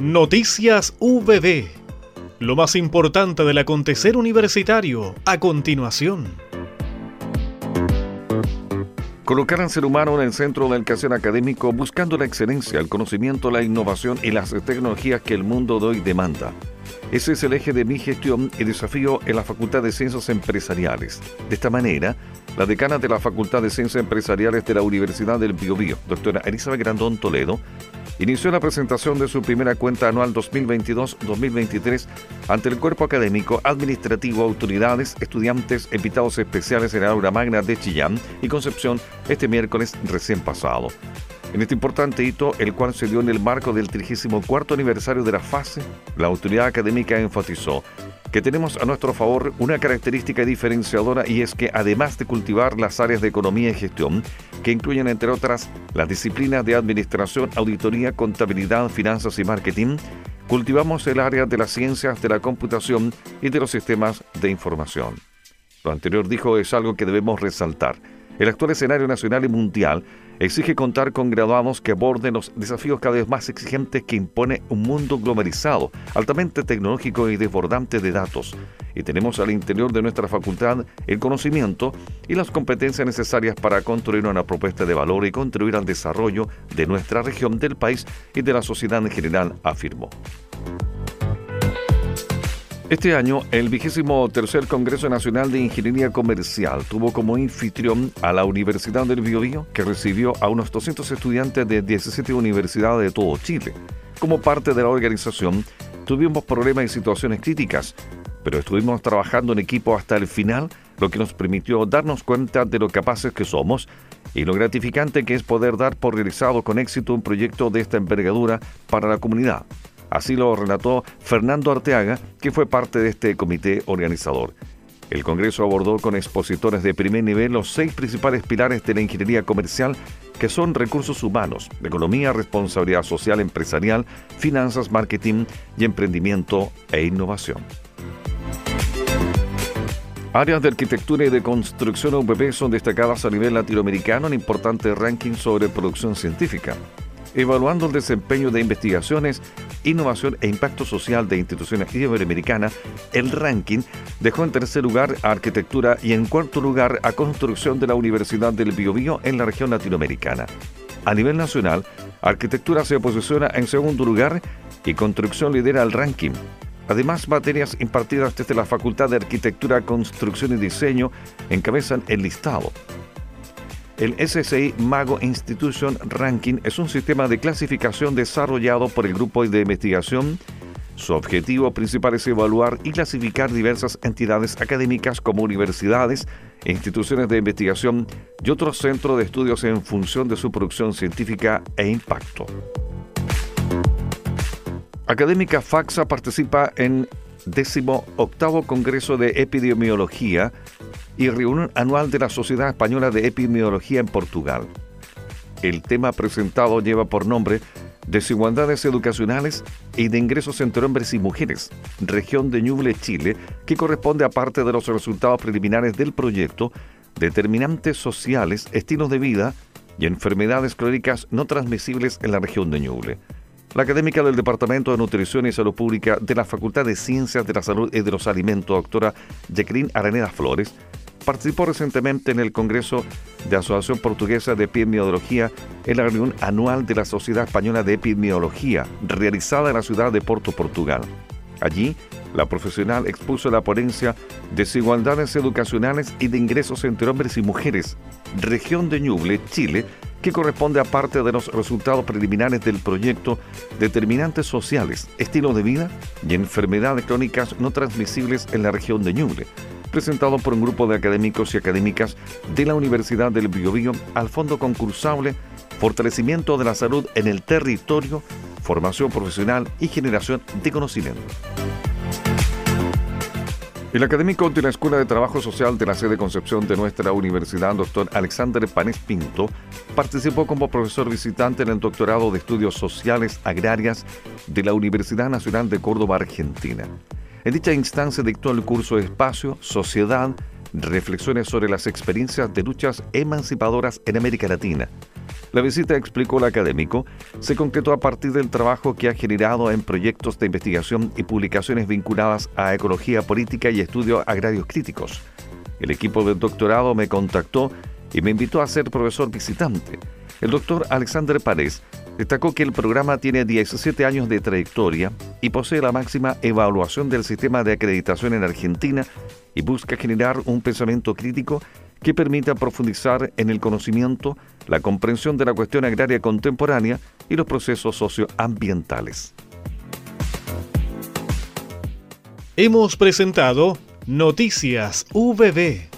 Noticias VB. Lo más importante del acontecer universitario a continuación. Colocar al ser humano en el centro del quehacer académico buscando la excelencia, el conocimiento, la innovación y las tecnologías que el mundo de hoy demanda. Ese es el eje de mi gestión y desafío en la Facultad de Ciencias Empresariales. De esta manera, la decana de la Facultad de Ciencias Empresariales de la Universidad del Biobío, doctora Elizabeth Grandón Toledo, inició la presentación de su primera cuenta anual 2022-2023 ante el cuerpo académico, administrativo, autoridades, estudiantes, invitados especiales en la aula magna de Chillán y Concepción este miércoles recién pasado. En este importante hito, el cual se dio en el marco del 34 aniversario de la fase, la autoridad académica enfatizó que tenemos a nuestro favor una característica diferenciadora y es que además de cultivar las áreas de economía y gestión, que incluyen entre otras las disciplinas de administración, auditoría, contabilidad, finanzas y marketing, cultivamos el área de las ciencias de la computación y de los sistemas de información. Lo anterior dijo es algo que debemos resaltar. El actual escenario nacional y mundial exige contar con graduados que aborden los desafíos cada vez más exigentes que impone un mundo globalizado, altamente tecnológico y desbordante de datos. Y tenemos al interior de nuestra facultad el conocimiento y las competencias necesarias para construir una propuesta de valor y contribuir al desarrollo de nuestra región, del país y de la sociedad en general, afirmó. Este año, el vigésimo tercer Congreso Nacional de Ingeniería Comercial tuvo como anfitrión a la Universidad del Biobío, que recibió a unos 200 estudiantes de 17 universidades de todo Chile. Como parte de la organización, tuvimos problemas y situaciones críticas, pero estuvimos trabajando en equipo hasta el final, lo que nos permitió darnos cuenta de lo capaces que somos y lo gratificante que es poder dar por realizado con éxito un proyecto de esta envergadura para la comunidad. Así lo relató Fernando Arteaga, que fue parte de este comité organizador. El Congreso abordó con expositores de primer nivel los seis principales pilares de la ingeniería comercial, que son recursos humanos, economía, responsabilidad social empresarial, finanzas, marketing y emprendimiento e innovación. Áreas de arquitectura y de construcción UPP son destacadas a nivel latinoamericano en importantes rankings sobre producción científica evaluando el desempeño de investigaciones, innovación e impacto social de instituciones iberoamericanas, el ranking dejó en tercer lugar a arquitectura y en cuarto lugar a construcción de la Universidad del Biobío en la región latinoamericana. A nivel nacional, arquitectura se posiciona en segundo lugar y construcción lidera el ranking. Además, materias impartidas desde la Facultad de Arquitectura, Construcción y Diseño encabezan el listado. El SSI Mago Institution Ranking es un sistema de clasificación desarrollado por el grupo de investigación. Su objetivo principal es evaluar y clasificar diversas entidades académicas como universidades, instituciones de investigación y otros centros de estudios en función de su producción científica e impacto. Académica FAXA participa en 18 Congreso de Epidemiología y reunión anual de la Sociedad Española de Epidemiología en Portugal. El tema presentado lleva por nombre Desigualdades educacionales y de ingresos entre hombres y mujeres, región de Ñuble, Chile, que corresponde a parte de los resultados preliminares del proyecto Determinantes sociales, estilos de vida y enfermedades crónicas no transmisibles en la región de Ñuble. La académica del Departamento de Nutrición y Salud Pública de la Facultad de Ciencias de la Salud y de los Alimentos, doctora Jacqueline Araneda Flores, participó recientemente en el Congreso de Asociación Portuguesa de Epidemiología en la reunión anual de la Sociedad Española de Epidemiología, realizada en la ciudad de Porto, Portugal. Allí, la profesional expuso la ponencia Desigualdades educacionales y de ingresos entre hombres y mujeres, región de Ñuble, Chile, que corresponde a parte de los resultados preliminares del proyecto Determinantes sociales, estilo de vida y enfermedades crónicas no transmisibles en la región de Ñuble, presentado por un grupo de académicos y académicas de la Universidad del Biobío al Fondo Concursable Fortalecimiento de la Salud en el Territorio, Formación Profesional y Generación de Conocimiento. El académico de la Escuela de Trabajo Social de la sede Concepción de nuestra universidad, doctor Alexander Panes Pinto, participó como profesor visitante en el doctorado de Estudios Sociales Agrarias de la Universidad Nacional de Córdoba, Argentina. En dicha instancia dictó el curso Espacio, Sociedad, Reflexiones sobre las experiencias de luchas emancipadoras en América Latina. La visita, explicó el académico, se concretó a partir del trabajo que ha generado en proyectos de investigación y publicaciones vinculadas a ecología política y estudios agrarios críticos. El equipo del doctorado me contactó y me invitó a ser profesor visitante. El doctor Alexander Párez destacó que el programa tiene 17 años de trayectoria y posee la máxima evaluación del sistema de acreditación en Argentina y busca generar un pensamiento crítico que permita profundizar en el conocimiento, la comprensión de la cuestión agraria contemporánea y los procesos socioambientales. Hemos presentado Noticias VB